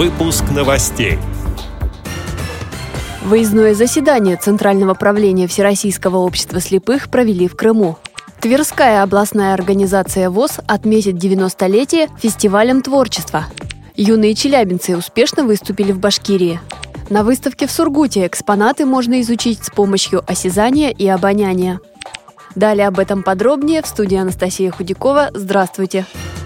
Выпуск новостей. Выездное заседание Центрального правления Всероссийского общества слепых провели в Крыму. Тверская областная организация ВОЗ отметит 90-летие фестивалем творчества. Юные челябинцы успешно выступили в Башкирии. На выставке в Сургуте экспонаты можно изучить с помощью осязания и обоняния. Далее об этом подробнее в студии Анастасия Худякова. Здравствуйте! Здравствуйте!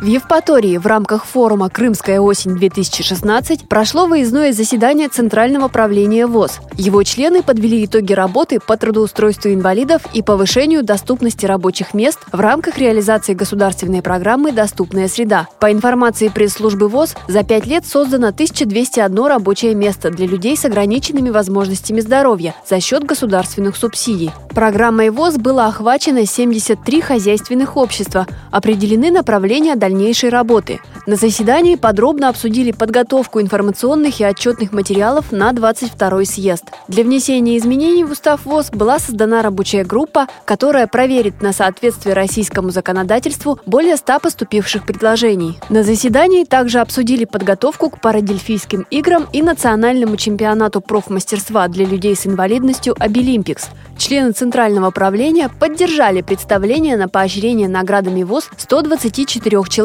В Евпатории в рамках форума «Крымская осень-2016» прошло выездное заседание Центрального правления ВОЗ. Его члены подвели итоги работы по трудоустройству инвалидов и повышению доступности рабочих мест в рамках реализации государственной программы «Доступная среда». По информации пресс-службы ВОЗ, за пять лет создано 1201 рабочее место для людей с ограниченными возможностями здоровья за счет государственных субсидий. Программой ВОЗ было охвачено 73 хозяйственных общества, определены направления дальнейшей работы. На заседании подробно обсудили подготовку информационных и отчетных материалов на 22-й съезд. Для внесения изменений в устав ВОЗ была создана рабочая группа, которая проверит на соответствие российскому законодательству более 100 поступивших предложений. На заседании также обсудили подготовку к парадельфийским играм и национальному чемпионату профмастерства для людей с инвалидностью «Обилимпикс». Члены Центрального правления поддержали представление на поощрение наградами ВОЗ 124 человек.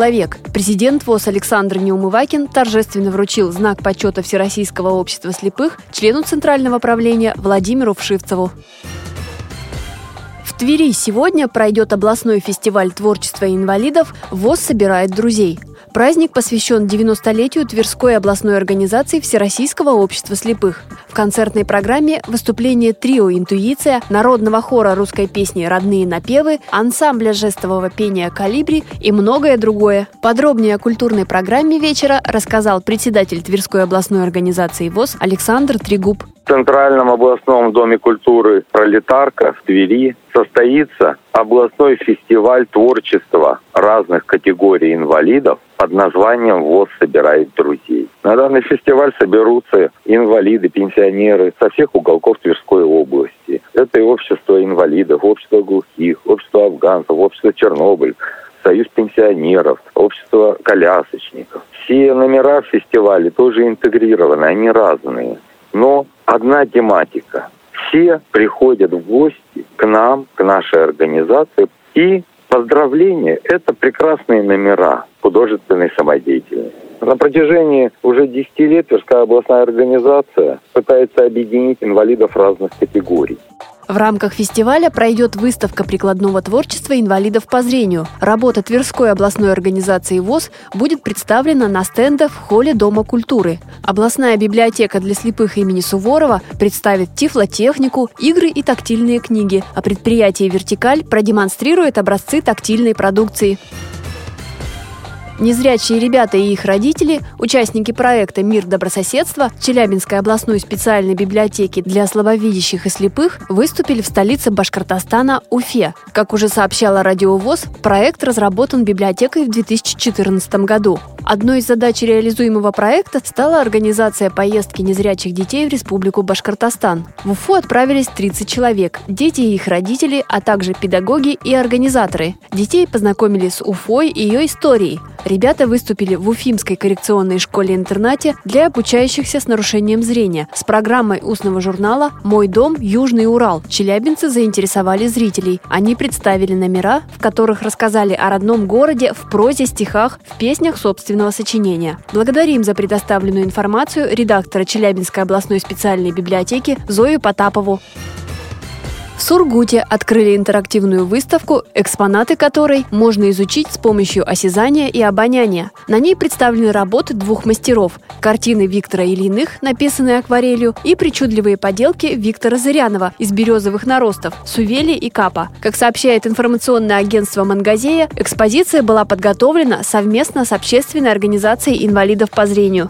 Президент ВОЗ Александр Неумывакин торжественно вручил знак почета Всероссийского общества слепых члену Центрального правления Владимиру Вшивцеву. В Твери сегодня пройдет областной фестиваль творчества инвалидов «ВОЗ собирает друзей». Праздник посвящен 90-летию Тверской областной организации Всероссийского общества слепых. В концертной программе выступление трио «Интуиция», народного хора русской песни «Родные напевы», ансамбля жестового пения «Калибри» и многое другое. Подробнее о культурной программе вечера рассказал председатель Тверской областной организации ВОЗ Александр Трегуб. В Центральном областном доме культуры «Пролетарка» в Твери состоится областной фестиваль творчества разных категорий инвалидов под названием ВОЗ собирает друзей. На данный фестиваль соберутся инвалиды, пенсионеры со всех уголков Тверской области. Это и общество инвалидов, общество глухих, общество афганцев, общество Чернобыль, Союз пенсионеров, общество колясочников. Все номера в фестивале тоже интегрированы, они разные. Но одна тематика. Все приходят в гости к нам, к нашей организации, и поздравления – это прекрасные номера художественной самодеятельности. На протяжении уже 10 лет Тверская областная организация пытается объединить инвалидов разных категорий. В рамках фестиваля пройдет выставка прикладного творчества инвалидов по зрению. Работа Тверской областной организации ВОЗ будет представлена на стендах в холле Дома культуры. Областная библиотека для слепых имени Суворова представит тифлотехнику, игры и тактильные книги, а предприятие «Вертикаль» продемонстрирует образцы тактильной продукции. Незрячие ребята и их родители, участники проекта «Мир добрососедства» Челябинской областной специальной библиотеки для слабовидящих и слепых выступили в столице Башкортостана Уфе. Как уже сообщала Радиовоз, проект разработан библиотекой в 2014 году. Одной из задач реализуемого проекта стала организация поездки незрячих детей в Республику Башкортостан. В Уфу отправились 30 человек – дети и их родители, а также педагоги и организаторы. Детей познакомили с Уфой и ее историей. Ребята выступили в Уфимской коррекционной школе-интернате для обучающихся с нарушением зрения с программой устного журнала «Мой дом. Южный Урал». Челябинцы заинтересовали зрителей. Они представили номера, в которых рассказали о родном городе в прозе, стихах, в песнях собственного сочинения. Благодарим за предоставленную информацию редактора Челябинской областной специальной библиотеки Зою Потапову. В Сургуте открыли интерактивную выставку, экспонаты которой можно изучить с помощью осязания и обоняния. На ней представлены работы двух мастеров – картины Виктора Ильиных, написанные акварелью, и причудливые поделки Виктора Зырянова из березовых наростов – Сувели и Капа. Как сообщает информационное агентство «Мангазея», экспозиция была подготовлена совместно с общественной организацией инвалидов по зрению.